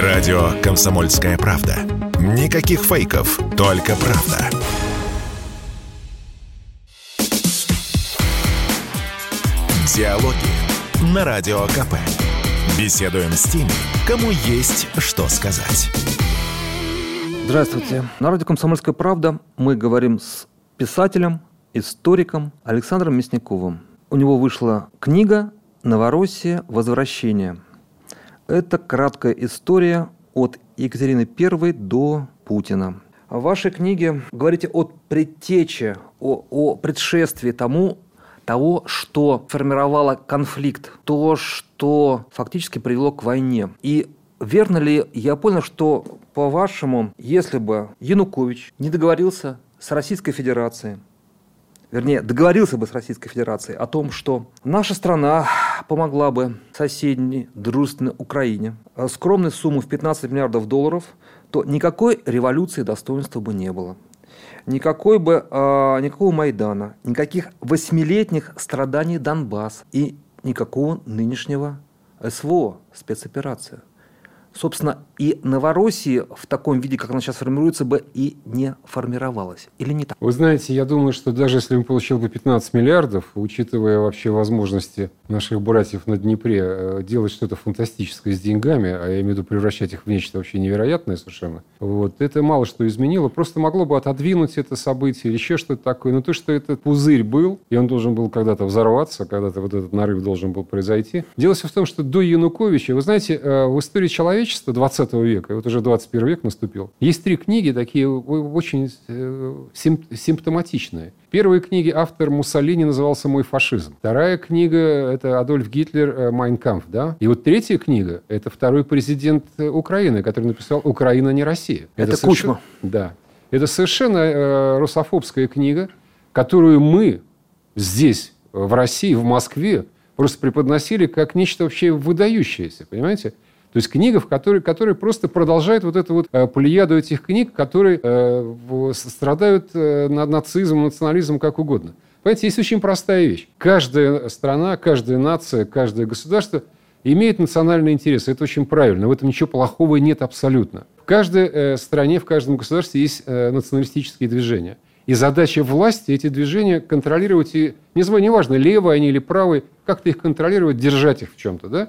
Радио «Комсомольская правда». Никаких фейков, только правда. Диалоги на Радио КП. Беседуем с теми, кому есть что сказать. Здравствуйте. На радио «Комсомольская правда» мы говорим с писателем, историком Александром Мясниковым. У него вышла книга «Новороссия. Возвращение». Это краткая история от Екатерины I до Путина. В вашей книге говорите о предтече, о, о предшествии тому, того, что формировало конфликт, то, что фактически привело к войне. И верно ли я понял, что, по-вашему, если бы Янукович не договорился с Российской Федерацией, вернее, договорился бы с Российской Федерацией о том, что наша страна помогла бы соседней дружественной Украине скромной сумму в 15 миллиардов долларов, то никакой революции достоинства бы не было. Никакой бы, э, никакого Майдана, никаких восьмилетних страданий Донбасс и никакого нынешнего СВО, спецоперации – собственно, и Новороссии в таком виде, как она сейчас формируется, бы и не формировалась. Или не так? Вы знаете, я думаю, что даже если он получил бы 15 миллиардов, учитывая вообще возможности наших братьев на Днепре э, делать что-то фантастическое с деньгами, а я имею в виду превращать их в нечто вообще невероятное совершенно, вот, это мало что изменило. Просто могло бы отодвинуть это событие или еще что-то такое. Но то, что этот пузырь был, и он должен был когда-то взорваться, когда-то вот этот нарыв должен был произойти. Дело все в том, что до Януковича, вы знаете, э, в истории человека человечества 20 века, и вот уже 21 век наступил, есть три книги такие очень э, симптоматичные. Первые книги автор Муссолини назывался «Мой фашизм». Вторая книга – это Адольф Гитлер э, «Майн кампф». Да? И вот третья книга – это второй президент э, Украины, который написал «Украина не Россия». Это, это Кучма. Да. Это совершенно э, русофобская книга, которую мы здесь, в России, в Москве, просто преподносили как нечто вообще выдающееся, понимаете? То есть книга, в которой, которая просто продолжает вот эту вот э, плеяду этих книг, которые э, страдают э, над нацизмом, национализмом, как угодно. Понимаете, есть очень простая вещь. Каждая страна, каждая нация, каждое государство имеет национальные интересы. Это очень правильно. В этом ничего плохого нет абсолютно. В каждой э, стране, в каждом государстве есть э, националистические движения. И задача власти эти движения контролировать и, не знаю, неважно, левые они или правые, как-то их контролировать, держать их в чем-то, да?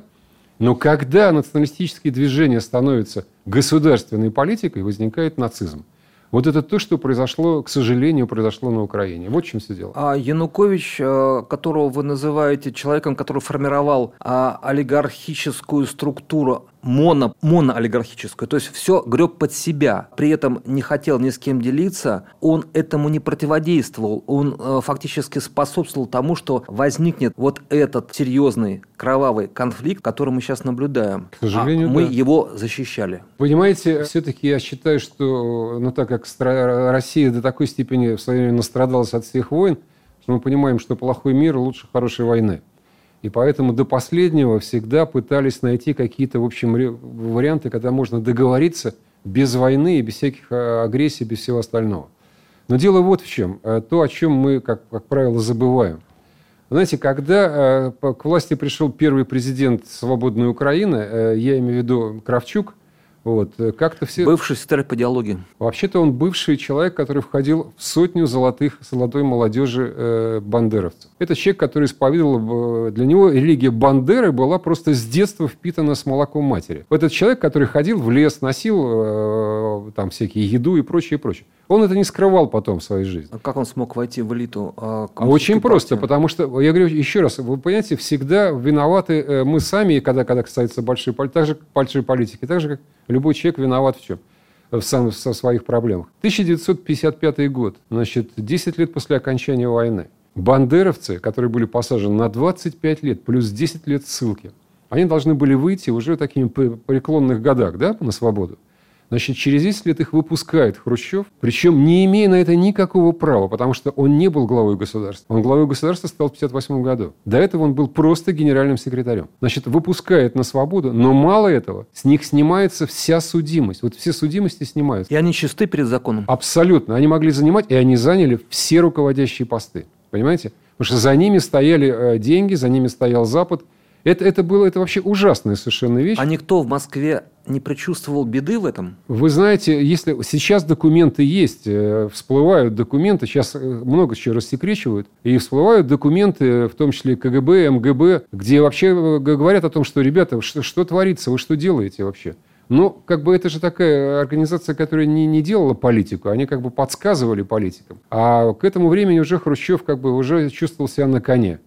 Но когда националистические движения становятся государственной политикой, возникает нацизм. Вот это то, что произошло, к сожалению, произошло на Украине. Вот в чем все дело. А Янукович, э, которого вы называете человеком, который формировал а, олигархическую структуру, моно, моноолигархическую, то есть все греб под себя, при этом не хотел ни с кем делиться, он этому не противодействовал, он э, фактически способствовал тому, что возникнет вот этот серьезный кровавый конфликт, который мы сейчас наблюдаем. К сожалению, а мы да. его защищали. Понимаете, все-таки я считаю, что, ну так как Россия до такой степени в свое время настрадалась от всех войн, что мы понимаем, что плохой мир лучше хорошей войны. И поэтому до последнего всегда пытались найти какие-то, в общем, варианты, когда можно договориться без войны и без всяких а, агрессий, без всего остального. Но дело вот в чем. Э, то, о чем мы, как, как правило, забываем. Знаете, когда э, к власти пришел первый президент свободной Украины, э, я имею в виду Кравчук, вот, э, как-то все... Бывший секретарь по диалоге. Вообще-то он бывший человек, который входил в сотню золотых, золотой молодежи э, бандеровцев. Это человек, который исповедовал... Э, для него религия Бандеры была просто с детства впитана с молоком матери. Этот человек, который ходил в лес, носил э, там всякие еду и прочее, и прочее. Он это не скрывал потом в своей жизни. А как он смог войти в элиту? А, Очень просто, потому что, я говорю еще раз, вы понимаете, всегда виноваты э, мы сами, когда, когда касается большой, так же, большой политики, так же, как любой человек виноват в чем? В, сам, в своих проблемах. 1955 год, значит, 10 лет после окончания войны. Бандеровцы, которые были посажены на 25 лет, плюс 10 лет ссылки, они должны были выйти уже такими преклонных годах, да, на свободу. Значит, через 10 лет их выпускает Хрущев, причем не имея на это никакого права, потому что он не был главой государства. Он главой государства стал в 1958 году. До этого он был просто генеральным секретарем. Значит, выпускает на свободу, но мало этого, с них снимается вся судимость. Вот все судимости снимаются. И они чисты перед законом? Абсолютно. Они могли занимать, и они заняли все руководящие посты. Понимаете? Потому что за ними стояли э, деньги, за ними стоял Запад, Это, это было это вообще ужасная совершенно вещь. А никто в Москве не предчувствовал беды в этом? Вы знаете, если сейчас документы есть, э, всплывают документы, сейчас э, много чего рассекречивают, и всплывают документы, в том числе КГБ, МГБ, где вообще э, говорят о том, что, ребята, что, что творится, вы что делаете вообще? Ну, как бы это же такая организация, которая не, не делала политику, они как бы подсказывали политикам. А к этому времени уже Хрущев как бы уже чувствовал себя на коне.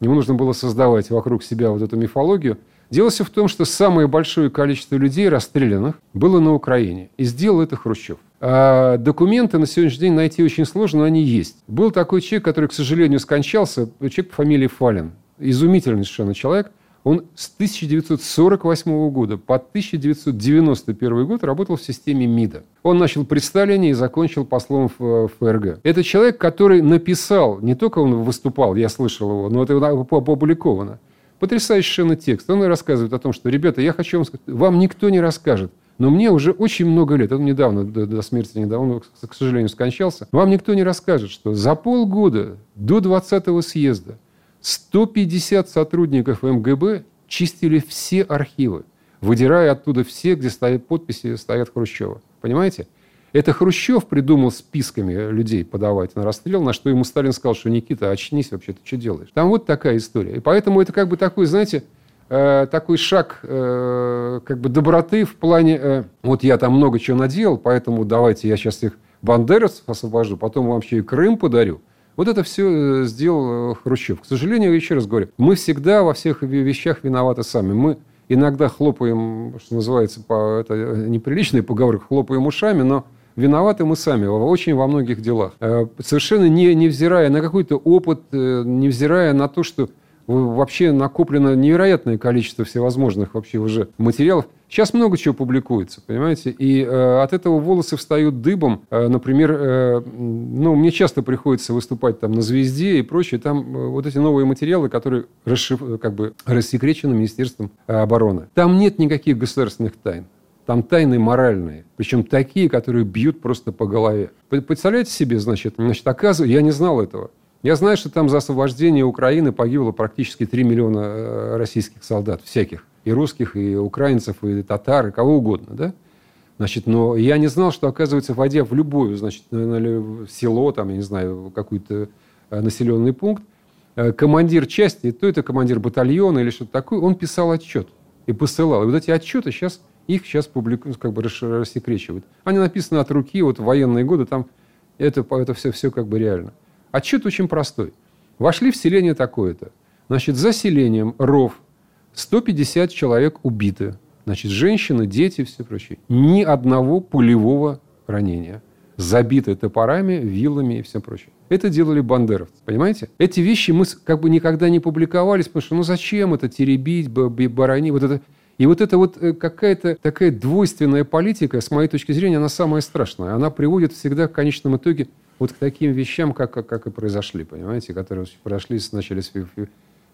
Ему нужно было создавать вокруг себя вот эту мифологию. Дело все в том, что самое большое количество людей расстрелянных было на Украине. И сделал это Хрущев. А документы на сегодняшний день найти очень сложно, но они есть. Был такой человек, который, к сожалению, скончался, человек по фамилии Фалин. Изумительный совершенно человек – он с 1948 года по 1991 год работал в системе МИДа. Он начал при Сталине и закончил послом в ФРГ. Это человек, который написал, не только он выступал, я слышал его, но это опубликовано. Потрясающий совершенно текст. Он рассказывает о том, что, ребята, я хочу вам сказать, вам никто не расскажет, но мне уже очень много лет, он недавно, до, до смерти недавно, к сожалению, скончался, вам никто не расскажет, что за полгода до 20-го съезда 150 сотрудников МГБ чистили все архивы, выдирая оттуда все, где стоят подписи, стоят Хрущева. Понимаете? Это Хрущев придумал списками людей подавать на расстрел, на что ему Сталин сказал, что Никита, очнись вообще, ты что делаешь? Там вот такая история. И поэтому это как бы такой, знаете, э, такой шаг э, как бы доброты в плане, э, вот я там много чего наделал, поэтому давайте я сейчас их бандеровцев освобожу, потом вам еще и Крым подарю. Вот это все э, сделал э, Хрущев. К сожалению, еще раз говорю, мы всегда во всех вещах виноваты сами. Мы иногда хлопаем, что называется, по, это э, неприличные поговорки, хлопаем ушами, но виноваты мы сами очень во многих делах. Совершенно не, невзирая на какой-то опыт, невзирая на то, что вообще накоплено невероятное количество всевозможных вообще уже материалов. Сейчас много чего публикуется, понимаете, и э, от этого волосы встают дыбом. Э, например, э, ну, мне часто приходится выступать там на «Звезде» и прочее. Там э, вот эти новые материалы, которые расшиф... как бы рассекречены Министерством э, обороны. Там нет никаких государственных тайн. Там тайны моральные. Причем такие, которые бьют просто по голове. Представляете себе, значит, значит оказывается, я не знал этого. Я знаю, что там за освобождение Украины погибло практически 3 миллиона э, российских солдат, всяких и русских, и украинцев, и татар, и кого угодно, да? Значит, но я не знал, что, оказывается, войдя в любое, значит, село, там, я не знаю, какой-то э, населенный пункт, э, командир части, то это командир батальона или что-то такое, он писал отчет и посылал. И вот эти отчеты сейчас, их сейчас публикуют, как бы рассекречивают. Они написаны от руки, вот в военные годы, там это, это все, все как бы реально. Отчет очень простой. Вошли в селение такое-то. Значит, за селением ров, 150 человек убиты. Значит, женщины, дети, все прочее. Ни одного пулевого ранения. Забиты топорами, вилами и все прочее. Это делали бандеровцы, понимаете? Эти вещи мы как бы никогда не публиковались, потому что ну зачем это теребить, барани, вот это... И вот эта вот э, какая-то такая двойственная политика, с моей точки зрения, она самая страшная. Она приводит всегда в конечном итоге вот к таким вещам, как, как, как и произошли, понимаете, которые произошли, начались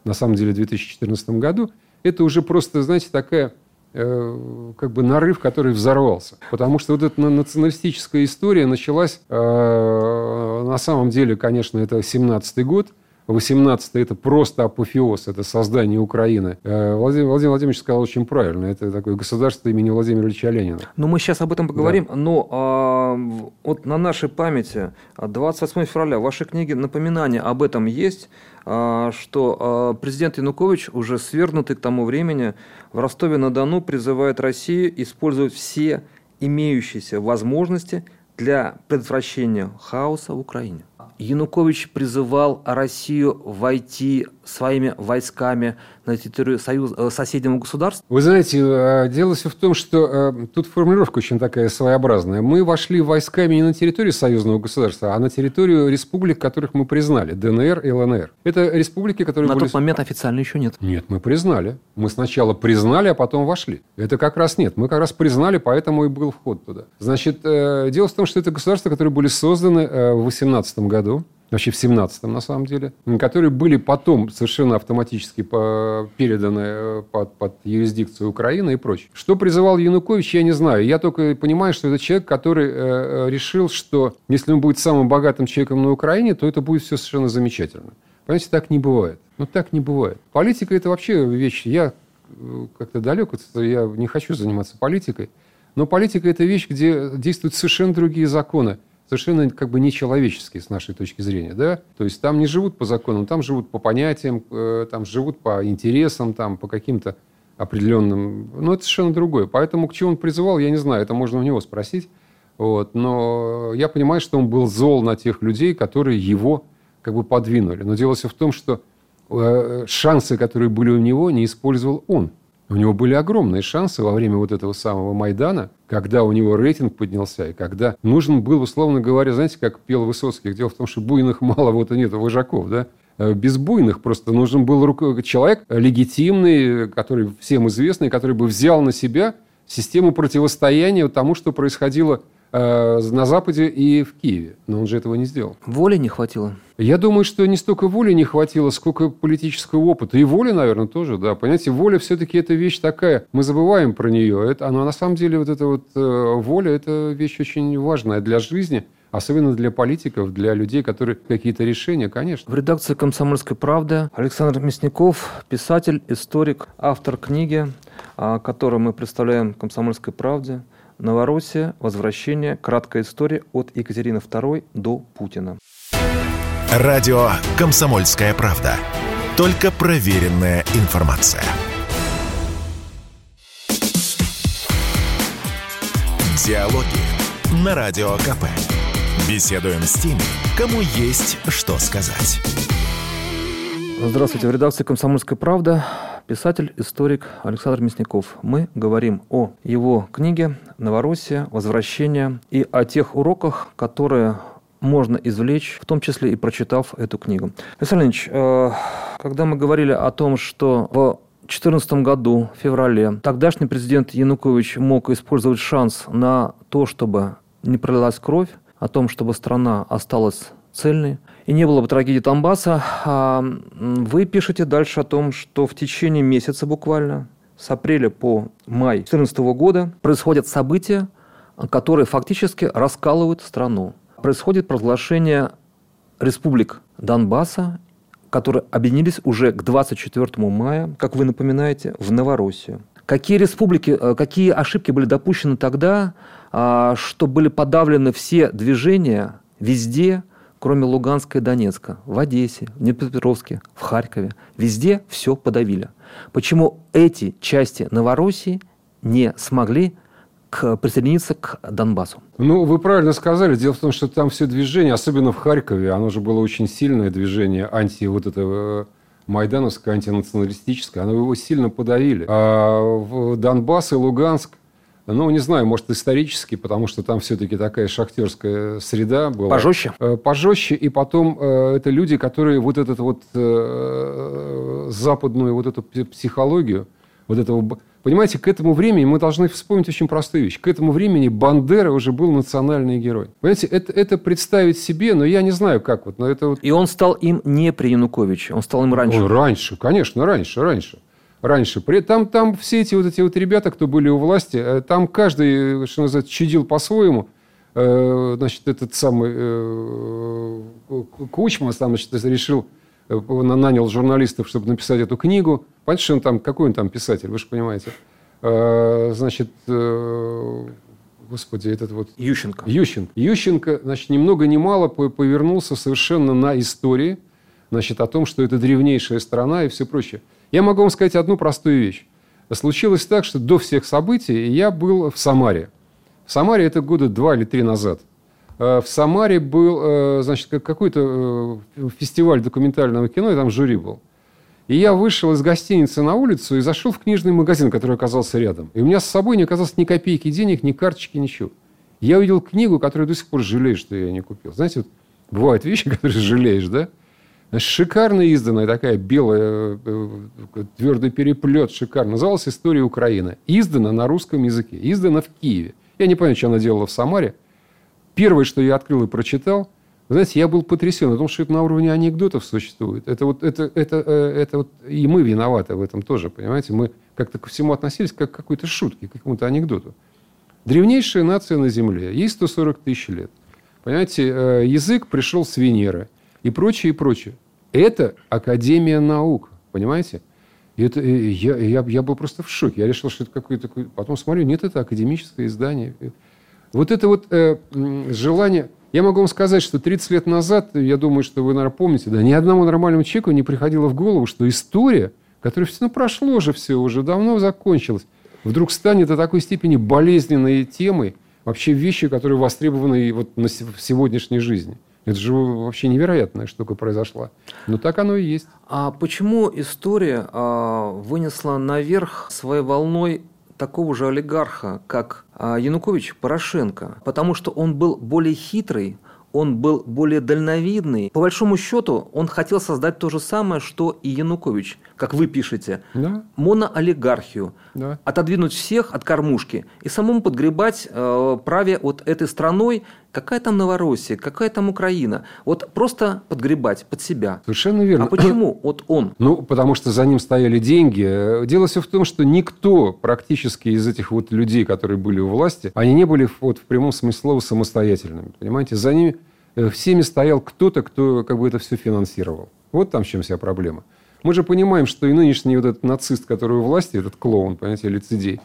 на самом деле в 2014 году это уже просто, знаете, такая э, как бы нарыв, который взорвался. Потому что вот эта националистическая история началась, э, на самом деле, конечно, это 17-й год, 18 это просто апофеоз, это создание Украины. Э, Владимир, Владимир Владимирович сказал очень правильно, это такое государство имени Владимира Ильича Ленина. Ну, мы сейчас об этом поговорим, да. но а, вот на нашей памяти 28 февраля в вашей книге напоминание об этом есть, а, что а, президент Янукович, уже свергнутый к тому времени, в Ростове-на-Дону призывает Россию использовать все имеющиеся возможности для предотвращения хаоса в Украине. Янукович призывал Россию войти своими войсками на территорию союз, э, соседнего государства? Вы знаете, э, дело все в том, что э, тут формулировка очень такая своеобразная. Мы вошли войсками не на территорию союзного государства, а на территорию республик, которых мы признали, ДНР и ЛНР. Это республики, которые На были... тот момент официально еще нет. Нет, мы признали. Мы сначала признали, а потом вошли. Это как раз нет. Мы как раз признали, поэтому и был вход туда. Значит, дело в том, что это государства, которые были созданы в 2018 году вообще в 17-м на самом деле, которые были потом совершенно автоматически переданы э, под, под юрисдикцию Украины и прочее. Что призывал Янукович, я не знаю. Я только понимаю, что это человек, который э, э решил, что если он будет самым богатым человеком на Украине, то это будет все совершенно замечательно. Понимаете, так не бывает. Ну, так не бывает. Политика – это вообще вещь... Я э, как-то далек, я не хочу заниматься политикой. Но политика – это вещь, где действуют совершенно другие законы совершенно как бы нечеловеческие с нашей точки зрения, да? То есть там не живут по законам, там живут по понятиям, э, там живут по интересам, там по каким-то определенным... Ну, это совершенно другое. Поэтому к чему он призывал, я не знаю, это можно у него спросить. Вот. Но я понимаю, что он был зол на тех людей, которые его как бы подвинули. Но дело все в том, что э, шансы, которые были у него, не использовал он. У него были огромные шансы во время вот этого самого Майдана, когда у него рейтинг поднялся, и когда нужен был, условно говоря, знаете, как пел Высоцкий, дело в том, что буйных мало, вот и нет вожаков, да? Э, без буйных просто нужен был человек легитимный, который всем известный, который бы взял на себя систему противостояния тому, что происходило на Западе и в Киеве. Но он же этого не сделал. Воли не хватило? Я думаю, что не столько воли не хватило, сколько политического опыта. И воли, наверное, тоже, да. Понимаете, воля все-таки это вещь такая. Мы забываем про нее. Это, она на самом деле вот эта вот э, воля, это вещь очень важная для жизни. Особенно для политиков, для людей, которые какие-то решения, конечно. В редакции «Комсомольской правды» Александр Мясников, писатель, историк, автор книги, а, которую мы представляем «Комсомольской правде», Новороссия. Возвращение. Краткая история от Екатерины II до Путина. Радио «Комсомольская правда». Только проверенная информация. Диалоги на Радио КП. Беседуем с теми, кому есть что сказать. Здравствуйте, в редакции «Комсомольская правда» писатель, историк Александр Мясников. Мы говорим о его книге «Новороссия. Возвращение» и о тех уроках, которые можно извлечь, в том числе и прочитав эту книгу. Александр Ильич, э, когда мы говорили о том, что в 2014 году, в феврале, тогдашний президент Янукович мог использовать шанс на то, чтобы не пролилась кровь, о том, чтобы страна осталась цельной, и не было бы трагедии Донбасса. А вы пишете дальше о том, что в течение месяца буквально, с апреля по май 2014 года, происходят события, которые фактически раскалывают страну. Происходит провозглашение республик Донбасса, которые объединились уже к 24 мая, как вы напоминаете, в Новороссию. Какие республики, э, какие ошибки были допущены тогда, а, что были подавлены все движения везде, кроме Луганска и Донецка, в Одессе, в Днепропетровске, в Харькове, везде все подавили. Почему эти части Новороссии не смогли к, присоединиться к Донбассу? Ну, вы правильно сказали. Дело в том, что там все движение, особенно в Харькове, оно же было очень сильное движение анти вот этого майдановское, антинационалистическое, оно его сильно подавили. А в Донбасс и Луганск ну, не знаю, может, исторически, потому что там все-таки такая шахтерская среда была. Пожестче? Э, пожестче. И потом э, это люди, которые вот эту вот э, западную вот эту психологию, вот этого... Понимаете, к этому времени мы должны вспомнить очень простую вещь. К этому времени Бандера уже был национальный герой. Понимаете, это, это представить себе, но я не знаю, как вот. Но это вот... И он стал им не при Януковиче, он стал им раньше. Он раньше, конечно, раньше, раньше раньше. Там, там все эти вот эти вот ребята, кто были у власти, э, там каждый, что называется, чудил по-своему. Э, значит, этот самый э, Кучма там, значит, решил, нанял журналистов, чтобы написать эту книгу. Понимаете, что он там, какой он там писатель, вы же понимаете. Значит, господи, этот вот... Ющенко. Ющенко. Ющенко, значит, ни много ни мало повернулся совершенно на истории, значит, о том, что это древнейшая страна и все прочее. Я могу вам сказать одну простую вещь. Случилось так, что до всех событий я был в Самаре. В Самаре это года два или три назад. Э, в Самаре был, э, значит, какой-то э, фестиваль документального кино, и там жюри был. И я вышел из гостиницы на улицу и зашел в книжный магазин, который оказался рядом. И у меня с собой не оказалось ни копейки денег, ни карточки, ничего. Я увидел книгу, которую до сих пор жалею, что я не купил. Знаете, вот бывают вещи, которые жалеешь, да? Шикарно изданная такая белая, э, твердый переплет, шикарно. Называлась «История Украины». Издана на русском языке. Издана в Киеве. Я не понимаю, что она делала в Самаре. Первое, что я открыл и прочитал, знаете, я был потрясен, потому что это на уровне анекдотов существует. Это вот, это, это, э, это вот, и мы виноваты в этом тоже, понимаете? Мы как-то ко всему относились как к какой-то шутке, к какому-то анекдоту. Древнейшая нация на Земле. Ей 140 тысяч лет. Понимаете, э, язык пришел с Венеры и прочее, и прочее. Это Академия наук, понимаете? И это, я, я, я был просто в шоке. Я решил, что это какое-то... Потом смотрю, нет, это академическое издание. Вот это вот э, желание... Я могу вам сказать, что 30 лет назад, я думаю, что вы, наверное, помните, да, ни одному нормальному человеку не приходило в голову, что история, которая все, ну, прошло же все, уже давно закончилась, вдруг станет до такой степени болезненной темой, вообще вещи, которые востребованы вот на, в сегодняшней жизни. Это же вообще невероятная штука произошла. Но так оно и есть. А почему история а, вынесла наверх своей волной такого же олигарха, как а, Янукович Порошенко? Потому что он был более хитрый, он был более дальновидный. По большому счету, он хотел создать то же самое, что и Янукович, как вы пишете. Да. Моноолигархию. Да. Отодвинуть всех от кормушки и самому подгребать э, праве вот этой страной, какая там Новороссия, какая там Украина. Вот просто подгребать под себя. Совершенно верно. А почему вот он? Ну, потому что за ним стояли деньги. Дело все в том, что никто практически из этих вот людей, которые были у власти, они не были вот в прямом смысле слова самостоятельными. Понимаете, за ними э, всеми стоял кто-то, кто как бы это все финансировал. Вот там в чем вся проблема. Мы же понимаем, что и нынешний вот этот нацист, который у власти, этот клоун, понимаете, лицедей,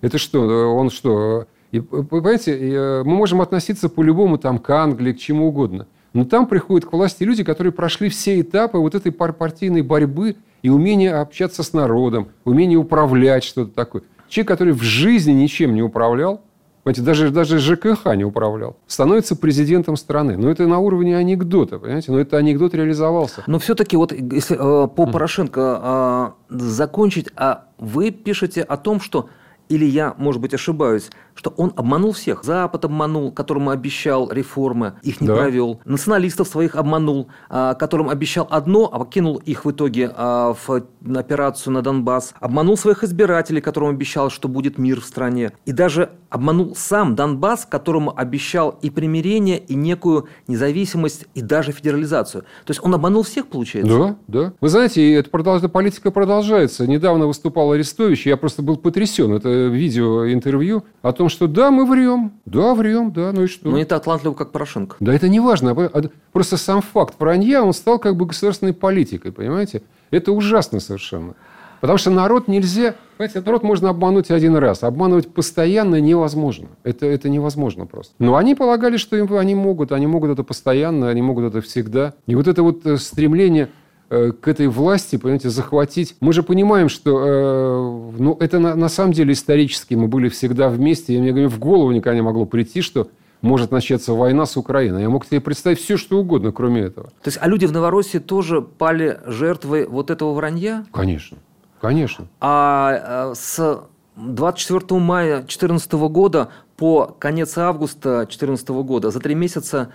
это что, он что, и, понимаете, э, мы можем относиться по-любому там к Англии, к чему угодно. Но там приходят к власти люди, которые прошли все этапы вот этой партийной борьбы и умение общаться с народом, умение управлять что-то такое. Человек, который в жизни ничем не управлял, Понимаете, даже, даже ЖКХ не управлял. Становится президентом страны. Но это на уровне анекдота, понимаете? Но это анекдот реализовался. Но все-таки вот если э, по Порошенко э, закончить, а вы пишете о том, что или я, может быть, ошибаюсь, что он обманул всех. Запад обманул, которому обещал реформы, их не да. провел. Националистов своих обманул, а, которым обещал одно, а покинул их в итоге а, в операцию на Донбасс. Обманул своих избирателей, которым обещал, что будет мир в стране. И даже обманул сам Донбасс, которому обещал и примирение, и некую независимость, и даже федерализацию. То есть он обманул всех, получается? Да, да. Вы знаете, эта, эта политика продолжается. Недавно выступал Арестович, я просто был потрясен. Это видео-интервью о том, что да, мы врем, да, врем, да, ну и что? Но не так талантливо, как Порошенко. Да, это не важно. А а просто сам факт вранья, он стал как бы государственной политикой, понимаете? Это ужасно совершенно. Потому что народ нельзя... Понимаете, народ можно обмануть один раз. Обманывать постоянно невозможно. Это, это невозможно просто. Но они полагали, что им, они могут. Они могут это постоянно, они могут это всегда. И вот это вот э, стремление к этой власти, понимаете, захватить. Мы же понимаем, что э, ну, это на, на самом деле исторически мы были всегда вместе. И мне говорю, в голову никогда не могло прийти, что может начаться война с Украиной. Я мог себе представить все, что угодно, кроме этого. То есть, а люди в Новороссии тоже пали жертвой вот этого вранья? Конечно, конечно. А, а с 24 мая 2014 года по конец августа 2014 года за три месяца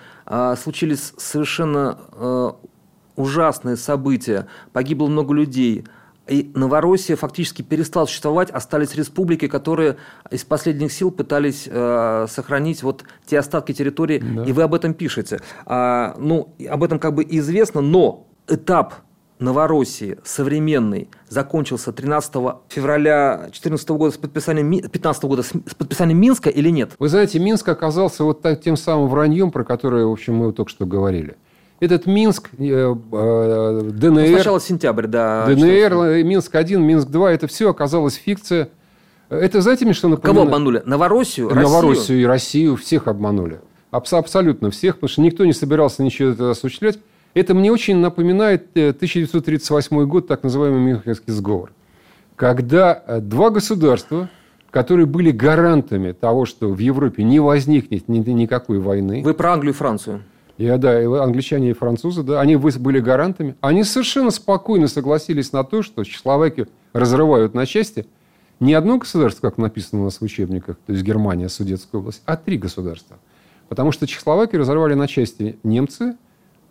случились совершенно ужасные события, погибло много людей. И Новороссия фактически перестала существовать, остались республики, которые из последних сил пытались э, сохранить вот те остатки территории, да. и вы об этом пишете. А, ну, об этом как бы известно, но этап Новороссии современный закончился 13 февраля 2014 года с подписанием 15 года с подписанием Минска или нет? Вы знаете, Минск оказался вот так, тем самым враньем, про которое, в общем, мы только что говорили. Этот Минск, э, э, ДНР... Ну, сначала сентябрь, да. ДНР, Минск-1, Минск-2, это все оказалось фикция. Это знаете мне что напоминает? Кого обманули? Новороссию, Россию? Новороссию и Россию, всех обманули. Абсолютно всех, потому что никто не собирался ничего это осуществлять. Это мне очень напоминает 1938 э, год, так называемый Мюнхенский сговор. Когда два государства, которые были гарантами того, что в Европе не возникнет никакой войны. Вы про Англию и Францию? И, да, и англичане и французы, да, они были гарантами. Они совершенно спокойно согласились на то, что Чехословакию разрывают на части. Не одно государство, как написано у нас в учебниках, то есть Германия, Судетская область, а три государства. Потому что Чехословакию разорвали на части немцы,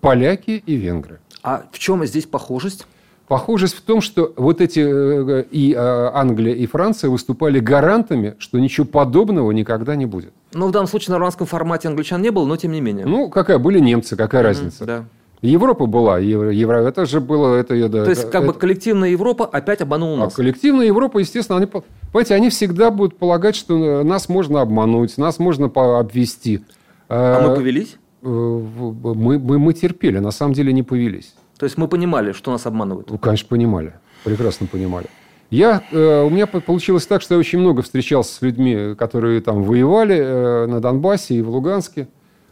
поляки и венгры. А в чем здесь похожесть? Похожесть в том, что вот эти э, и э, Англия, и Франция выступали гарантами, что ничего подобного никогда не будет. Ну, в данном случае на нормандском формате англичан не было, но тем не менее. Ну, какая? Были немцы, какая mm-hmm, разница? Да. Европа была, евро, евро, это же было... Это, да, То есть, как это, бы коллективная Европа опять обманула нас. А коллективная Европа, естественно, они, понимаете, они всегда будут полагать, что нас можно обмануть, нас можно обвести. А мы повелись? Э, мы, мы, мы терпели, на самом деле не повелись. То есть мы понимали, что нас обманывают? Ну, конечно, понимали. Прекрасно понимали. Я, э, у меня получилось так, что я очень много встречался с людьми, которые там воевали э, на Донбассе и в Луганске.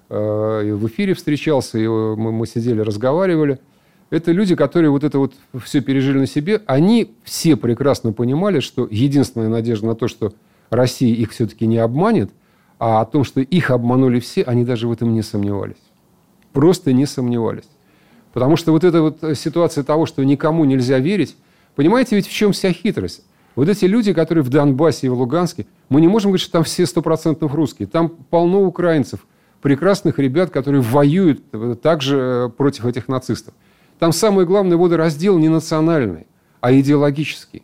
Э, и в эфире встречался, и мы, мы сидели, разговаривали. Это люди, которые вот это вот все пережили на себе. Они все прекрасно понимали, что единственная надежда на то, что Россия их все-таки не обманет, а о том, что их обманули все, они даже в этом не сомневались. Просто не сомневались. Потому что вот эта вот ситуация того, что никому нельзя верить, Понимаете, ведь в чем вся хитрость? Вот эти люди, которые в Донбассе и в Луганске, мы не можем говорить, что там все стопроцентно русские. Там полно украинцев, прекрасных ребят, которые воюют также э, против этих нацистов. Там самое главное водораздел не национальный, а идеологический.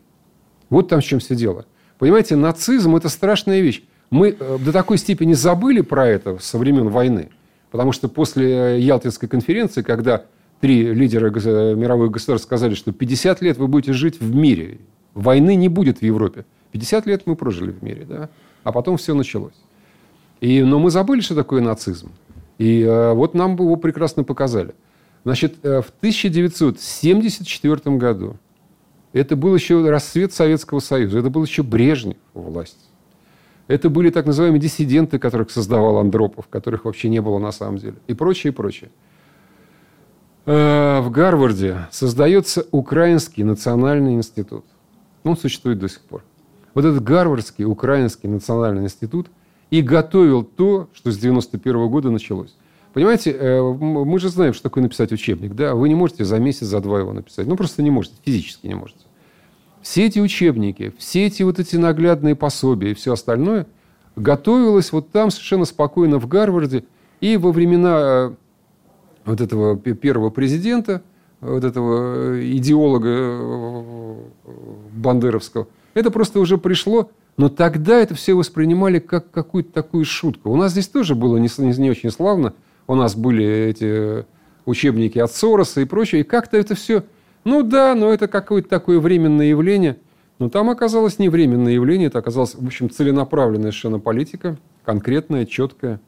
Вот там в чем все дело. Понимаете, нацизм – это страшная вещь. Мы э, до такой степени забыли про это со времен войны, потому что после Ялтинской конференции, когда три лидера мировых государств сказали, что 50 лет вы будете жить в мире. Войны не будет в Европе. 50 лет мы прожили в мире, да? А потом все началось. И, но мы забыли, что такое нацизм. И э, вот нам его прекрасно показали. Значит, э, в 1974 году это был еще рассвет Советского Союза, это был еще Брежнев у власти. Это были так называемые диссиденты, которых создавал Андропов, которых вообще не было на самом деле. И прочее, и прочее. Э, в Гарварде создается Украинский национальный институт. Он существует до сих пор. Вот этот Гарвардский Украинский национальный институт и готовил то, что с 91 года началось. Понимаете, э, мы же знаем, что такое написать учебник. Да? Вы не можете за месяц, за два его написать. Ну, просто не можете, физически не можете. Все эти учебники, все эти вот эти наглядные пособия и все остальное готовилось вот там совершенно спокойно в Гарварде. И во времена э, вот этого первого президента, вот этого э, идеолога э, бандеровского, это просто уже пришло, но тогда это все воспринимали как какую-то такую шутку. У нас здесь тоже было не, не, очень славно. У нас были эти учебники от Сороса и прочее. И как-то это все, ну да, но это какое-то такое временное явление. Но там оказалось не временное явление, это оказалось, в общем, целенаправленная совершенно политика, конкретная, четкая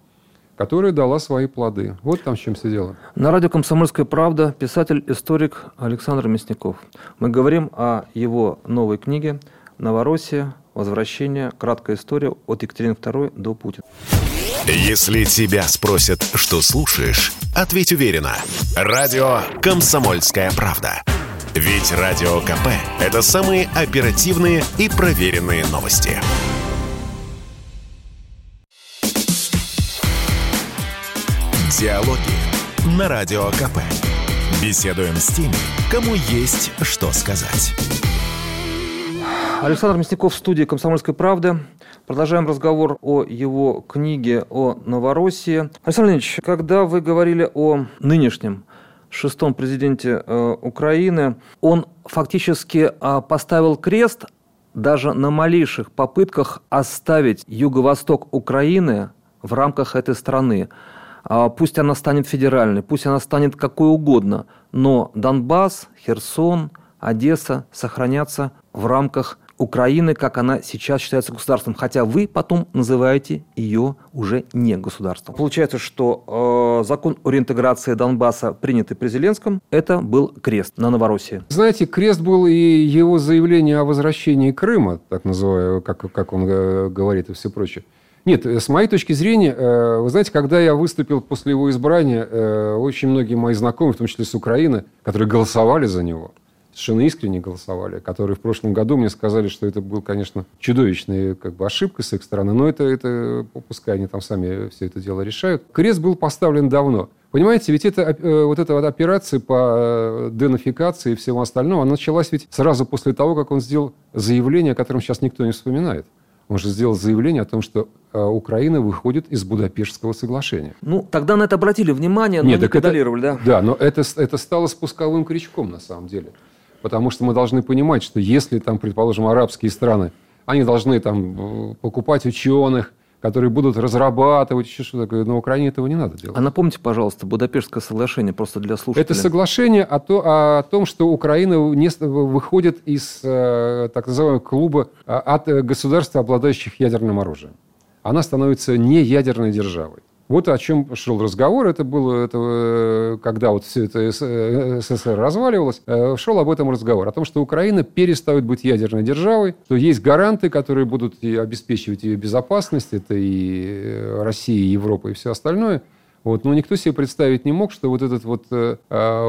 которая дала свои плоды. Вот там с чем все дело. На радио «Комсомольская правда» писатель-историк Александр Мясников. Мы говорим о его новой книге «Новороссия. Возвращение. Краткая история от Екатерины II до Путина». Если тебя спросят, что слушаешь, ответь уверенно. Радио «Комсомольская правда». Ведь Радио КП – это самые оперативные и проверенные новости. Диалоги на Радио КП. Беседуем с теми, кому есть что сказать. Александр Мясников в студии «Комсомольской правды». Продолжаем разговор о его книге о Новороссии. Александр Леонидович, когда вы говорили о нынешнем шестом президенте э, Украины, он фактически э, поставил крест даже на малейших попытках оставить юго-восток Украины в рамках этой страны. А, пусть она станет федеральной, пусть она станет какой угодно, но Донбасс, Херсон, Одесса сохранятся в рамках Украины, как она сейчас считается государством, хотя вы потом называете ее уже не государством. Получается, что э, закон о реинтеграции Донбасса, принятый при Зеленском, это был крест на Новороссии. Знаете, крест был и его заявление о возвращении Крыма, так называю, как, как он э, говорит и все прочее. Нет, э, с моей точки зрения, э, вы знаете, когда я выступил после его избрания, э, очень многие мои знакомые, в том числе с Украины, которые голосовали за него, совершенно искренне голосовали, которые в прошлом году мне сказали, что это был, конечно, чудовищная как бы, ошибка с их стороны, но это, это пускай они там сами все это дело решают. Крест был поставлен давно. Понимаете, ведь это, вот эта вот операция по денофикации и всему остальному, она началась ведь сразу после того, как он сделал заявление, о котором сейчас никто не вспоминает. Он же сделал заявление о том, что э, Украина выходит из Будапештского соглашения. Ну, тогда на это обратили внимание, но Нет, не педалировали, это, да? Да, но это, это стало спусковым крючком на самом деле. Потому что мы должны понимать, что если там, предположим, арабские страны, они должны там э, покупать ученых, которые будут разрабатывать еще что такое. На Украине этого не надо делать. А напомните, пожалуйста, Будапештское соглашение просто для слушателей. Это соглашение о, то, о том, что Украина не, выходит из э, так называемого клуба от государств, обладающих ядерным оружием. Она становится не ядерной державой. Вот о чем шел разговор. Это было, это, э, когда вот все это СССР разваливалось, шел об этом разговор. О том, что Украина перестает быть ядерной державой, что есть гаранты, которые будут обеспечивать ее безопасность. Это и Россия, и Европа, и все остальное. Вот. Но никто себе представить не мог, что вот этот вот э,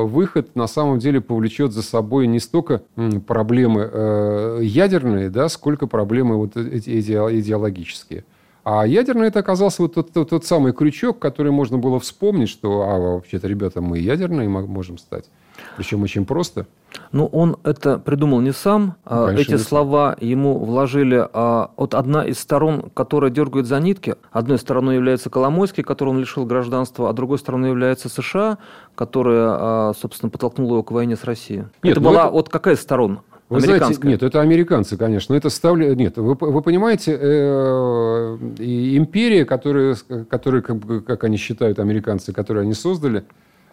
выход на самом деле повлечет за собой не столько проблемы э, ядерные, да, сколько проблемы вот эти идеологические. А ядерный это оказался вот тот, тот, тот самый крючок, который можно было вспомнить, что, а, вообще-то, ребята, мы ядерные можем стать. Причем очень просто. Ну, он это придумал не сам. А Конечно, Эти не слова сам. ему вложили а, от одна из сторон, которая дергает за нитки. Одной стороной является Коломойский, которого он лишил гражданства, а другой стороной является США, которая, а, собственно, подтолкнула его к войне с Россией. Нет, это была это... вот какая из сторон? Вы знаете, нет, это американцы, конечно. Это ставли... Нет, вы, вы понимаете, э, империя, которая, которая как, как они считают, американцы, которую они создали,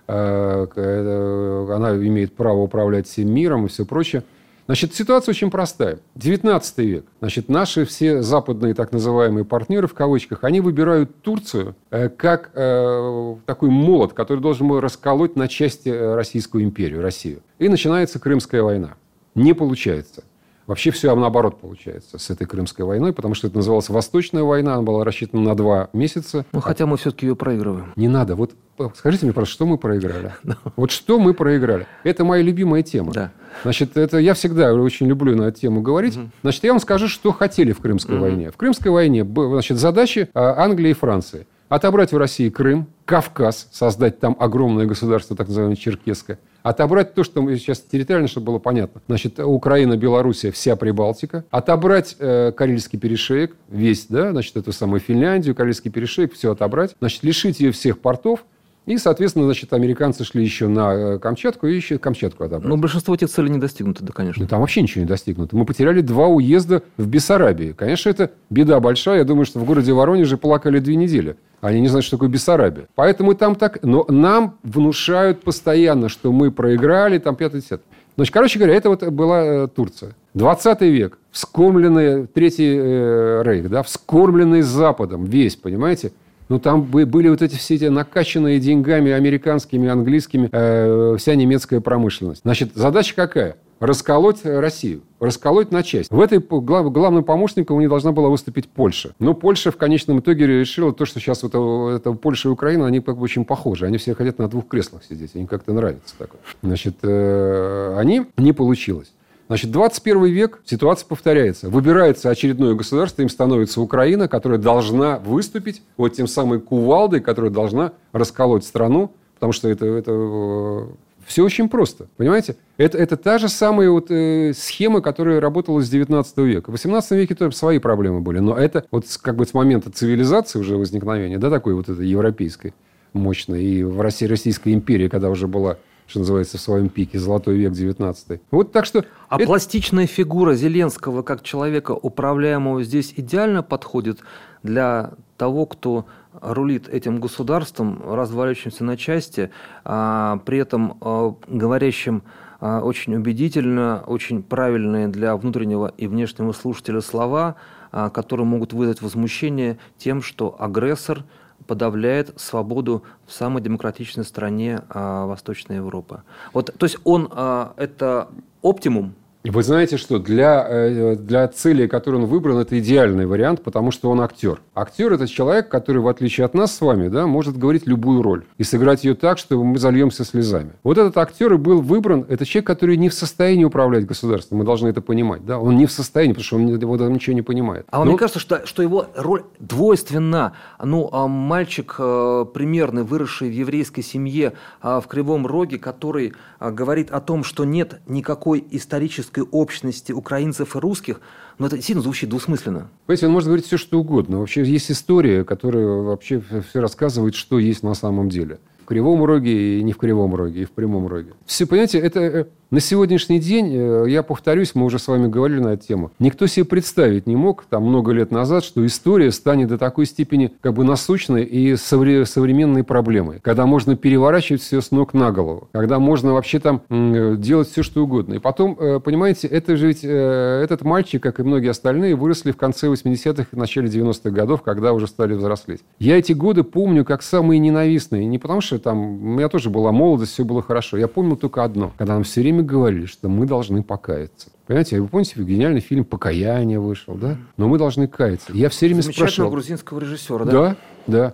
Э, э, она имеет право управлять всем миром и все прочее. Значит, ситуация очень простая. 19 век. Значит, наши все западные так называемые партнеры, в кавычках, они выбирают Турцию э, как э, такой молот, который должен был расколоть на части Российскую империю, Россию. И начинается Крымская война. Не получается. Вообще все наоборот получается с этой Крымской войной, потому что это называлась Восточная война, она была рассчитана на два месяца. Ну, хотя мы все-таки ее проигрываем. Не надо. Вот скажите мне, просто, что мы проиграли? Вот что мы проиграли? Это моя любимая тема. Да. Значит, это я всегда очень люблю на эту тему говорить. Значит, я вам скажу, что хотели в Крымской войне. В Крымской войне, значит, задачи а, Англии и Франции. Отобрать в России Крым, Кавказ, создать там огромное государство, так называемое Черкесское – Отобрать то, что мы сейчас территориально, чтобы было понятно. Значит, Украина, Белоруссия, вся Прибалтика. Отобрать э, Карельский перешеек, весь, да, значит, эту самую Финляндию, Карельский перешеек, все отобрать. Значит, лишить ее всех портов. И, соответственно, значит, американцы шли еще на э, Камчатку и еще Камчатку отобрать. Но большинство этих целей не достигнуто, да, конечно. Ну, там вообще ничего не достигнуто. Мы потеряли два уезда в Бессарабии. Конечно, это беда большая. Я думаю, что в городе Воронеже плакали две недели. Они не знают, что такое Бессарабия. Поэтому там так... Но нам внушают постоянно, что мы проиграли, там 5-10. Значит, короче говоря, это вот была э, Турция. 20 век, вскормленный Третий э, Рейх, да, вскормленный Западом весь, понимаете? Ну, там были вот эти все эти накачанные деньгами американскими, английскими, э, вся немецкая промышленность. Значит, задача какая? расколоть Россию, расколоть на часть. В этой глав, главным помощником у них должна была выступить Польша. Но Польша в конечном итоге решила то, что сейчас вот это, это Польша и Украина, они как бы очень похожи. Они все хотят на двух креслах сидеть. Им как-то нравится такое. Значит, э, они не получилось. Значит, 21 век, ситуация повторяется. Выбирается очередное государство, им становится Украина, которая должна выступить вот тем самым кувалдой, которая должна расколоть страну, потому что это, это э, все очень просто, понимаете? Это, это та же самая вот, э, схема, которая работала с 19 века. В 18 веке тоже свои проблемы были, но это вот как бы с момента цивилизации уже возникновения, да, такой вот этой европейской, мощной, и в России Российская империя, когда уже была что называется, в своем пике, золотой век 19 Вот так что... А это... пластичная фигура Зеленского как человека, управляемого здесь, идеально подходит для того, кто рулит этим государством, разваливающимся на части, а, при этом а, говорящим а, очень убедительно, очень правильные для внутреннего и внешнего слушателя слова, а, которые могут вызвать возмущение тем, что агрессор подавляет свободу в самой демократичной стране а, Восточной Европы. Вот, то есть он а, это оптимум вы знаете, что для, э, для цели, которую он выбрал, это идеальный вариант, потому что он актер. Актер – это человек, который, в отличие от нас с вами, да, может говорить любую роль и сыграть ее так, чтобы мы зальемся слезами. Вот этот актер и был выбран, это человек, который не в состоянии управлять государством. Мы должны это понимать. Да? Он не в состоянии, потому что он его ничего не понимает. А Но... мне кажется, что, что его роль двойственна. Ну, а мальчик э, примерный, выросший в еврейской семье а, в Кривом Роге, который говорит о том, что нет никакой исторической этнической общности украинцев и русских, но это сильно звучит двусмысленно. Понимаете, он может говорить все, что угодно. Вообще есть история, которая вообще все рассказывает, что есть на самом деле. Кривом Роге, и не в Кривом Роге, и в Прямом Роге. Все, понимаете, это э, на сегодняшний день, э, я повторюсь, мы уже с вами говорили на эту тему, никто себе представить не мог там много лет назад, что история станет до такой степени как бы насущной и современной проблемой, когда можно переворачивать все с ног на голову, когда можно вообще там делать все, что угодно. И потом, понимаете, это же ведь этот мальчик, как и многие остальные, выросли в конце 80-х и начале 90-х годов, когда уже стали взрослеть. Я эти годы помню как самые ненавистные. Не потому что там у меня тоже была молодость, все было хорошо. Я помню только одно. Когда нам все время говорили, что мы должны покаяться. Понимаете, вы помните, гениальный фильм «Покаяние» вышел, да? Но мы должны каяться. Я все время спрашивал... грузинского режиссера, да? Да, да.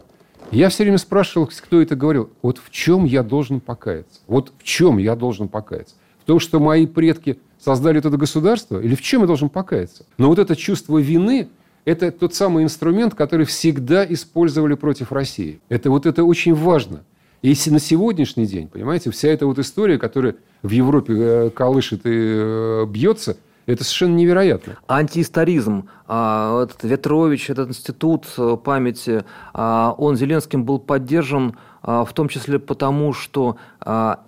Я все время спрашивал, кто это говорил. Вот в чем я должен покаяться? Вот в чем я должен покаяться? В том, что мои предки создали это государство? Или в чем я должен покаяться? Но вот это чувство вины, это тот самый инструмент, который всегда использовали против России. Это вот это очень важно. И на сегодняшний день, понимаете, вся эта вот история, которая в Европе э, колышет и э, бьется, это совершенно невероятно. Антиисторизм. А, этот Ветрович, этот институт э, памяти, а, он Зеленским был поддержан а, в том числе потому, что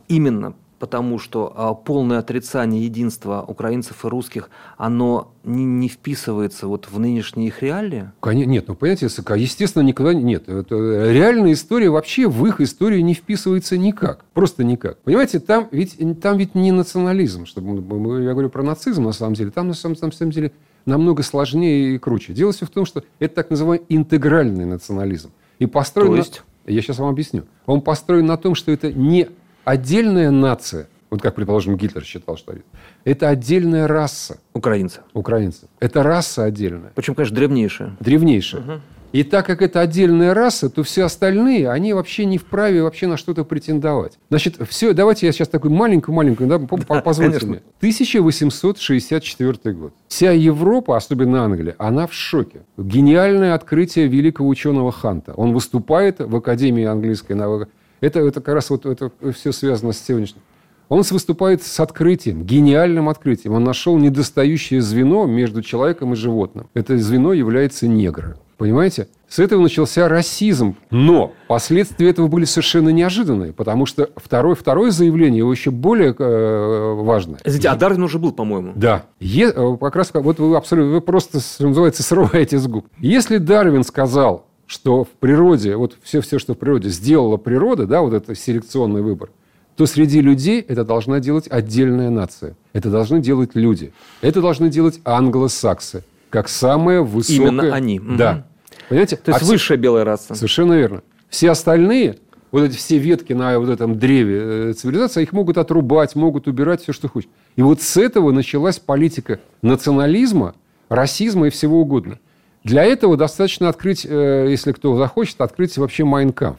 именно потому что а, полное отрицание единства украинцев и русских, оно не, не вписывается вот в нынешние их реалии? Нет, ну, понимаете, естественно, никогда нет. Это, реальная история вообще в их историю не вписывается никак. Просто никак. Понимаете, там ведь, там ведь не национализм. Чтобы, я говорю про нацизм, на самом деле. Там, на самом, на самом деле, намного сложнее и круче. Дело все в том, что это так называемый интегральный национализм. И построен... То есть? Я сейчас вам объясню. Он построен на том, что это не отдельная нация, вот как, предположим, Гитлер считал, что это отдельная раса. Украинцы. Украинцы. Это раса отдельная. Причем, конечно, древнейшая. Древнейшая. Угу. И так как это отдельная раса, то все остальные, они вообще не вправе вообще на что-то претендовать. Значит, все, давайте я сейчас такую маленькую-маленькую, да, позвольте мне. 1864 год. Вся Европа, особенно Англия, она в шоке. Гениальное открытие великого ученого Ханта. Он выступает в Академии английской науки это, это как раз вот это все связано с сегодняшним. Он выступает с открытием, гениальным открытием. Он нашел недостающее звено между человеком и животным. Это звено является негр. Понимаете? С этого начался расизм. Но последствия этого были совершенно неожиданные, потому что второе, второе заявление его еще более э, важное. Извините, а Дарвин уже был, по-моему. Да. Е, э, как раз вот вы абсолютно, вы просто, что называется, срываете с губ. Если Дарвин сказал, что в природе, вот все, все, что в природе сделала природа, да, вот это селекционный выбор, то среди людей это должна делать отдельная нация. Это должны делать люди. Это должны делать англосаксы, как самая высокая... Именно они. Да. Понимаете? То есть а высшая все... белая раса. Совершенно верно. Все остальные, вот эти все ветки на вот этом древе э, цивилизации, их могут отрубать, могут убирать, все, что хочешь. И вот с этого началась политика национализма, расизма и всего угодно. Для этого достаточно открыть, э, если кто захочет, открыть вообще Майнкамп.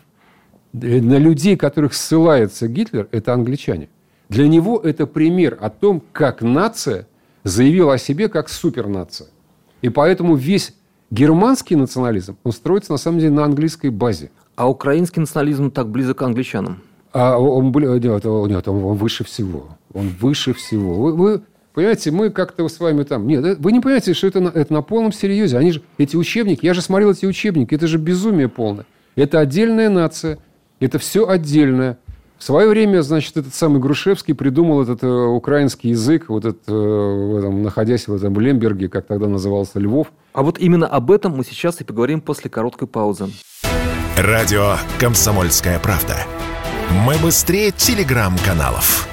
На людей, которых ссылается Гитлер, это англичане. Для него это пример о том, как нация заявила о себе как супернация. И поэтому весь германский национализм, он строится на самом деле на английской базе. А украинский национализм так близок к англичанам? А он, нет, нет, он выше всего. Он выше всего. Вы, вы Понимаете, мы как-то с вами там... Нет, вы не понимаете, что это на, это на полном серьезе. Они же, эти учебники, я же смотрел эти учебники, это же безумие полное. Это отдельная нация, это все отдельное. В свое время, значит, этот самый Грушевский придумал этот э, украинский язык, вот этот, э, этом, находясь в этом Лемберге, как тогда назывался Львов. А вот именно об этом мы сейчас и поговорим после короткой паузы. Радио «Комсомольская правда». Мы быстрее телеграм-каналов.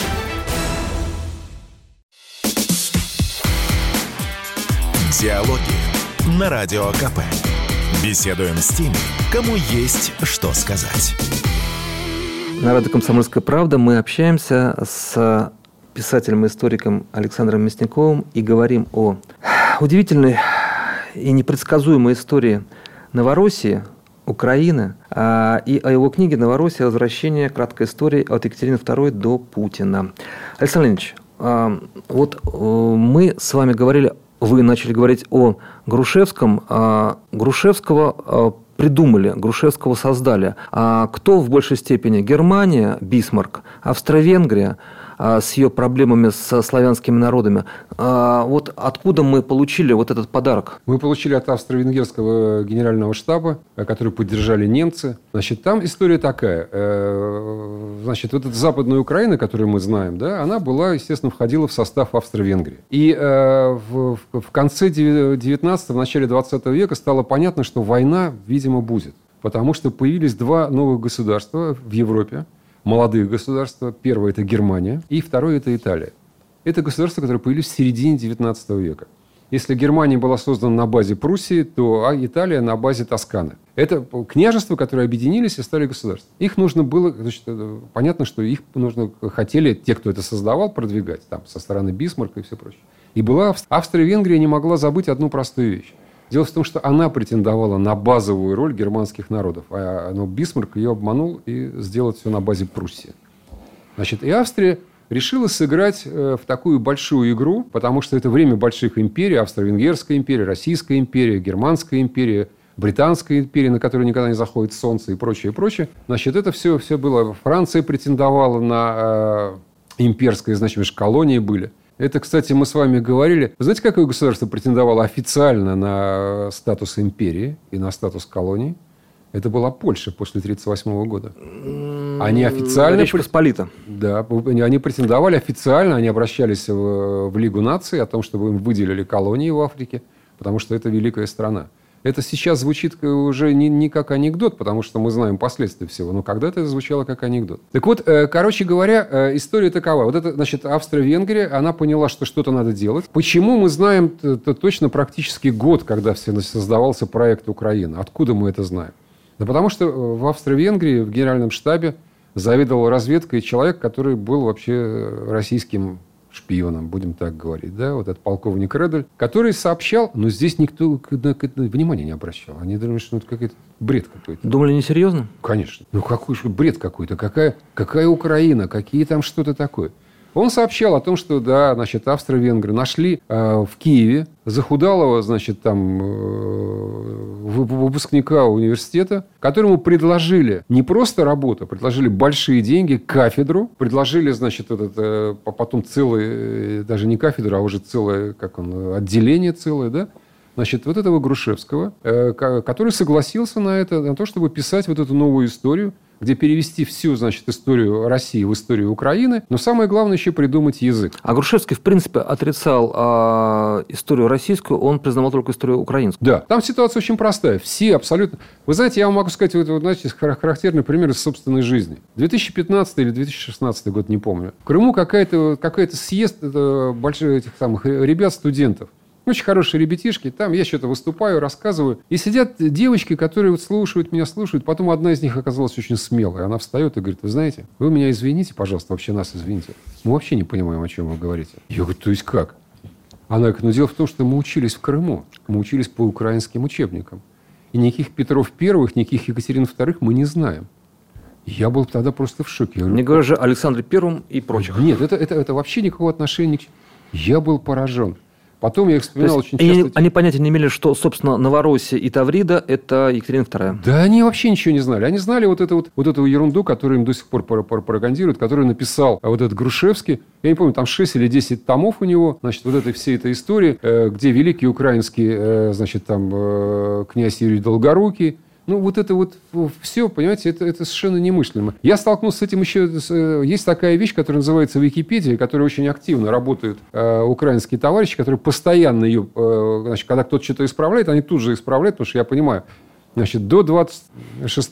Диалоги на Радио КП. Беседуем с теми, кому есть что сказать. На радио «Комсомольская правда» мы общаемся с писателем и историком Александром Мясниковым и говорим о удивительной и непредсказуемой истории Новороссии, Украины а, и о его книге «Новороссия. Возвращение. Краткая история от Екатерины II до Путина». Александр Леонидович, а, вот э, мы с вами говорили вы начали говорить о Грушевском. А Грушевского а, придумали, Грушевского создали. А кто в большей степени? Германия, Бисмарк, Австро-Венгрия, с ее проблемами со славянскими народами. А, вот откуда мы получили вот этот подарок? Мы получили от австро-венгерского генерального штаба, который поддержали немцы. Значит, там история такая. Э, значит, вот эта западная Украина, которую мы знаем, да, она была, естественно, входила в состав Австро-Венгрии. И э, в, в конце 19 в начале 20 века стало понятно, что война, видимо, будет. Потому что появились два новых государства в Европе, молодых государства. Первое – это Германия, и второе – это Италия. Это государства, которые появились в середине 19 века. Если Германия была создана на базе Пруссии, то а Италия на базе Тосканы. Это княжества, которые объединились и стали государством. Их нужно было, значит, э, понятно, что их нужно, хотели те, кто это создавал, продвигать там, со стороны Бисмарка и все прочее. И была Австрия-Венгрия не могла забыть одну простую вещь. Дело в том, что она претендовала на базовую роль германских народов. А но Бисмарк ее обманул и сделал все на базе Пруссии. Значит, и Австрия решила сыграть э, в такую большую игру, потому что это время больших империй. Австро-Венгерская империя, Российская империя, Германская империя, Британская империя, на которую никогда не заходит солнце и прочее, и прочее. Значит, это все, все было... Франция претендовала на э, имперское, значит, колонии были. Это, кстати, мы с вами говорили. Вы знаете, какое государство претендовало официально на статус империи и на статус колонии? Это была Польша после 1938 года. Они официально... Речь Посполита. Да, они претендовали официально, они обращались в, в Лигу наций о том, чтобы им выделили колонии в Африке, потому что это великая страна. Это сейчас звучит уже не, не как анекдот, потому что мы знаем последствия всего, но когда-то это звучало как анекдот. Так вот, э, короче говоря, э, история такова. Вот это, значит, Австро-Венгрия, она поняла, что что-то надо делать. Почему мы знаем это точно практически год, когда создавался проект Украины? Откуда мы это знаем? Да потому что э, в Австро-Венгрии в генеральном штабе заведовал разведкой человек, который был вообще российским шпионом, будем так говорить, да, вот этот полковник Редель, который сообщал, но здесь никто внимания не обращал. Они думали, что это какой-то бред какой-то. Думали, несерьезно? Конечно. Ну, какой же бред какой-то? Какая, какая Украина? Какие там что-то такое? Он сообщал о том, что, да, значит, австро-венгры нашли э, в Киеве захудалого, значит, там, э, выпускника университета, которому предложили не просто работу, а предложили большие деньги, кафедру, предложили, значит, этот, э, потом целый, э, даже не кафедру, а уже целое, как он, отделение целое, да, значит, вот этого Грушевского, э, который согласился на это, на то, чтобы писать вот эту новую историю, где перевести всю, значит, историю России в историю Украины, но самое главное еще придумать язык. А Грушевский, в принципе, отрицал э, историю российскую, он признавал только историю украинскую. Да, там ситуация очень простая. Все абсолютно... Вы знаете, я вам могу сказать, вот, вот, знаете, характерный пример из собственной жизни. 2015 или 2016 год, не помню. В Крыму какая-то какая съезд больших этих самых ребят, студентов. Очень хорошие ребятишки. Там я что-то выступаю, рассказываю. И сидят девочки, которые вот слушают меня, слушают. Потом одна из них оказалась очень смелой. Она встает и говорит, вы знаете, вы меня извините, пожалуйста, вообще нас извините. Мы вообще не понимаем, о чем вы говорите. Я говорю, то есть как? Она говорит, ну дело в том, что мы учились в Крыму. Мы учились по украинским учебникам. И никаких Петров первых, никаких Екатерин вторых мы не знаем. Я был тогда просто в шоке. Я говорю, не говоря же Александре Первом и прочих. Нет, это, это, это вообще никакого отношения к... Я был поражен. Потом я их вспоминал очень часто. Они, они понятия не имели, что, собственно, Новороссия и Таврида – это Екатерина II. Да они вообще ничего не знали. Они знали вот, эту вот, вот эту ерунду, которую им до сих пор пропагандируют, которую написал вот этот Грушевский. Я не помню, там 6 или 10 томов у него, значит, вот этой всей этой истории, э, где великий украинский, э, значит, там, э, князь Юрий Долгорукий, ну, вот это вот все, понимаете, это, это совершенно немыслимо. Я столкнулся с этим еще... Э, есть такая вещь, которая называется Википедия, которая очень активно работают э, украинские товарищи, которые постоянно ее... Э, значит, когда кто-то что-то исправляет, они тут же исправляют, потому что я понимаю, значит, до 26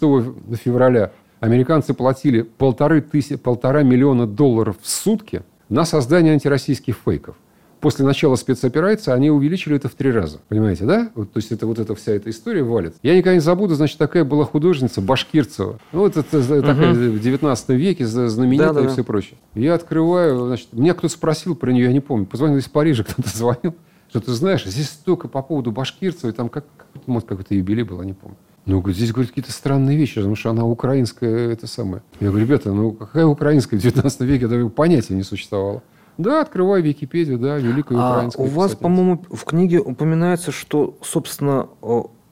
февраля американцы платили полторы тысячи, полтора миллиона долларов в сутки на создание антироссийских фейков после начала спецоперации они увеличили это в три раза. Понимаете, да? Вот, то есть это вот эта вся эта история валит. Я никогда не забуду, значит, такая была художница Башкирцева. Ну, вот это угу. такая в 19 веке знаменитая да, да, и все прочее. Я открываю, значит, меня кто-то спросил про нее, я не помню. Позвонил из Парижа, кто-то звонил. Что ты знаешь, здесь столько по поводу Башкирцевой, там как, может, какой-то юбилей был, я не помню. Ну, здесь, говорят, какие-то странные вещи, потому что она украинская, это самое. Я говорю, ребята, ну, какая украинская в 19 веке, это понятия не существовало. Да, открывай Википедию, да, Великую а Украинскую. У вас, по-моему, в книге упоминается, что, собственно,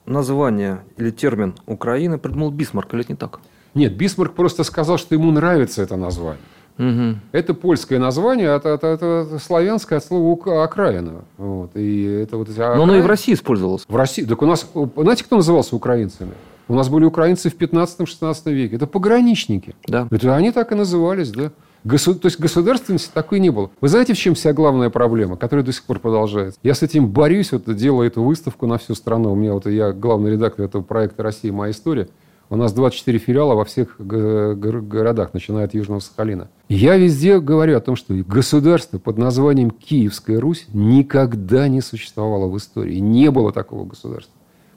название или термин Украины придумал Бисмарк, или это не так? Нет, Бисмарк просто сказал, что ему нравится это название. Мгм. Это польское название, это, это- это славянское от слова «ука- окраина. Вот. И это вот эти Но оно и в России использовалось. В России. Так у нас, знаете, кто назывался украинцами? У нас были украинцы в 15-16 веке. Это пограничники. Да. Это они так и назывались, да. Госу- То есть государственности такой не было. Вы знаете, в чем вся главная проблема, которая до сих пор продолжается? Я с этим борюсь, вот делаю эту выставку на всю страну. У меня вот я главный редактор этого проекта «Россия. Моя история». У нас 24 филиала во всех городах, начиная от Южного Сахалина. Я везде говорю о том, что государство под названием Киевская Русь никогда не существовало в истории. Не было такого государства.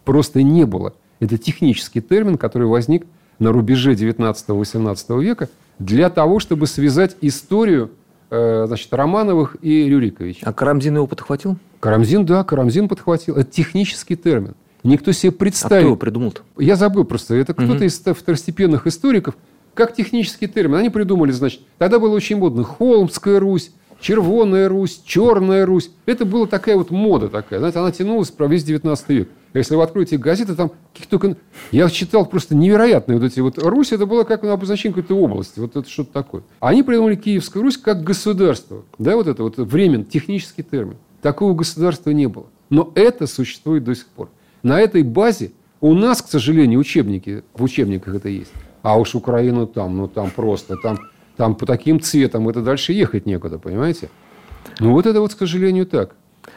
Просто не было. Это технический термин, который возник на рубеже 19-18 века для того, чтобы связать историю э, значит, Романовых и Рюриковича. А Карамзин его подхватил? Карамзин, да, Карамзин подхватил. Это технический термин. Никто себе А кто его придумал-то? Я забыл просто. Это кто-то Мгм. из второстепенных историков. Как технический термин. Они придумали, значит, тогда было очень модно. Холмская Русь, Червоная Русь, Черная Русь. Это была такая вот мода такая. Знаете, она тянулась про весь 19 век. Если вы откроете газеты, там каких только... Я читал просто невероятные вот эти вот... Русь, это было как обозначение какой-то области. Вот это что-то такое. Они придумали Киевскую Русь как государство. Да, вот это вот времен, технический термин. Такого государства не было. Но это существует до сих пор. На этой базе у нас, к сожалению, учебники, в учебниках это есть. А уж Украину там, ну там просто, там, там по таким цветам, это дальше ехать некуда, понимаете? Ну вот это вот, к сожалению, так.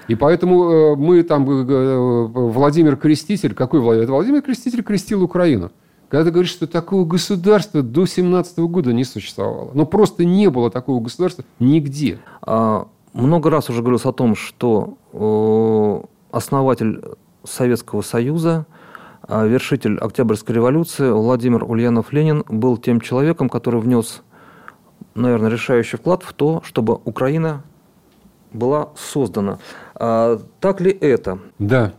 И поэтому э, мы там, э, э, Владимир Креститель, какой Владимир? Это Владимир Креститель крестил Украину. Когда ты говоришь, что такого государства до 17 года не существовало. Ну просто не было такого государства нигде. А, много раз уже говорилось о том, что основатель Советского Союза, а, вершитель Октябрьской революции Владимир Ульянов Ленин был тем человеком, который внес, наверное, решающий вклад в то, чтобы Украина была создана. А, так ли это? Да.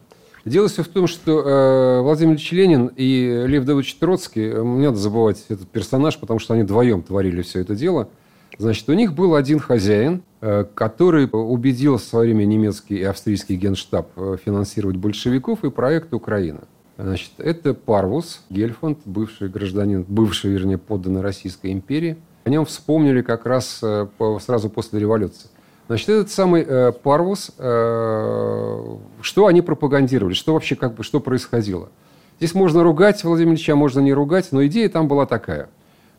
Дело все в том, что э, Владимир Ильич Ленин и Лев Давыдович Троцкий, э, не надо забывать этот персонаж, потому что они вдвоем творили все это дело. Значит, у них был один хозяин, э, который убедил в свое время немецкий и австрийский генштаб э, финансировать большевиков и проект «Украина». Значит, это Парвус Гельфанд, бывший гражданин, бывший, вернее, подданный Российской империи. О нем вспомнили как раз э, сразу после революции. Значит, этот самый э, Парвус, э, что они пропагандировали, что вообще как бы, что происходило. Здесь можно ругать Владимира Ильича, можно не ругать, но идея там была такая.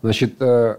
Значит, э,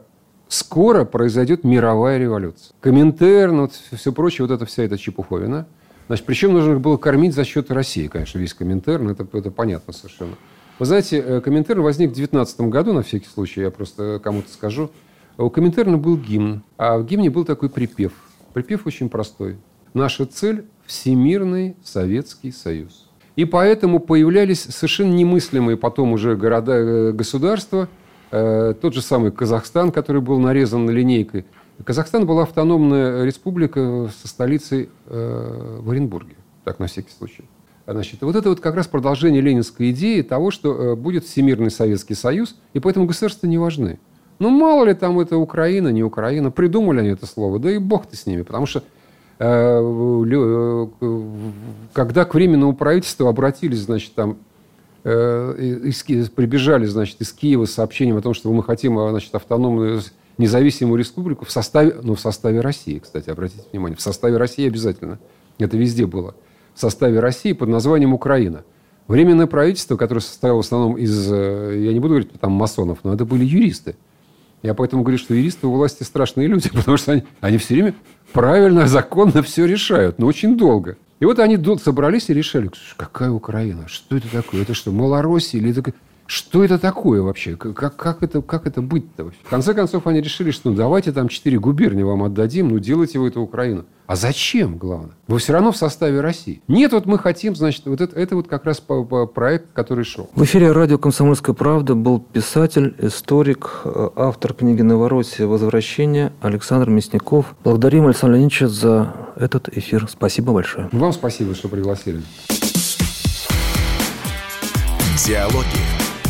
скоро произойдет мировая революция. Коминтерн, вот все прочее, вот это вся эта чепуховина. Значит, причем нужно было кормить за счет России, конечно, весь Коминтерн, это, это понятно совершенно. Вы знаете, э, Коминтерн возник в 19 году, на всякий случай, я просто кому-то скажу. У Коминтерна был гимн, а в гимне был такой припев. Припев очень простой. Наша цель – Всемирный Советский Союз. И поэтому появлялись совершенно немыслимые потом уже города, э, государства, Э, тот же самый Казахстан, который был нарезан линейкой. Казахстан была автономная республика со столицей э, в Оренбурге, так на всякий случай. Значит, вот это вот как раз продолжение ленинской идеи того, что э, будет Всемирный Советский Союз, и поэтому государства не важны. Ну, мало ли там это Украина, не Украина. Придумали они это слово, да и бог ты с ними. Потому что э, э, когда к Временному правительству обратились, значит, там э, прибежали, значит, из Киева с сообщением о том, что мы хотим, значит, автономную независимую республику в составе, ну, в составе России, кстати, обратите внимание, в составе России обязательно. Это везде было. В составе России под названием Украина. Временное правительство, которое состояло в основном из, я не буду говорить там масонов, но это были юристы. Я поэтому говорю, что юристы у власти страшные люди, потому что они, они все время правильно, законно все решают, но очень долго. И вот они собрались и решили, какая Украина, что это такое, это что, Малороссия или это... Что это такое вообще? Как, как, это, как это быть-то вообще? В конце концов, они решили, что ну, давайте там четыре губернии вам отдадим, ну делайте вы эту Украину. А зачем, главное? Вы все равно в составе России. Нет, вот мы хотим, значит, вот это, это вот как раз по- по- проект, который шел. В эфире радио «Комсомольская правда» был писатель, историк, э, автор книги «Новороссия. Возвращение» Александр Мясников. Благодарим Александра Леонидовича за этот эфир. Спасибо большое. Вам спасибо, что пригласили. Диалоги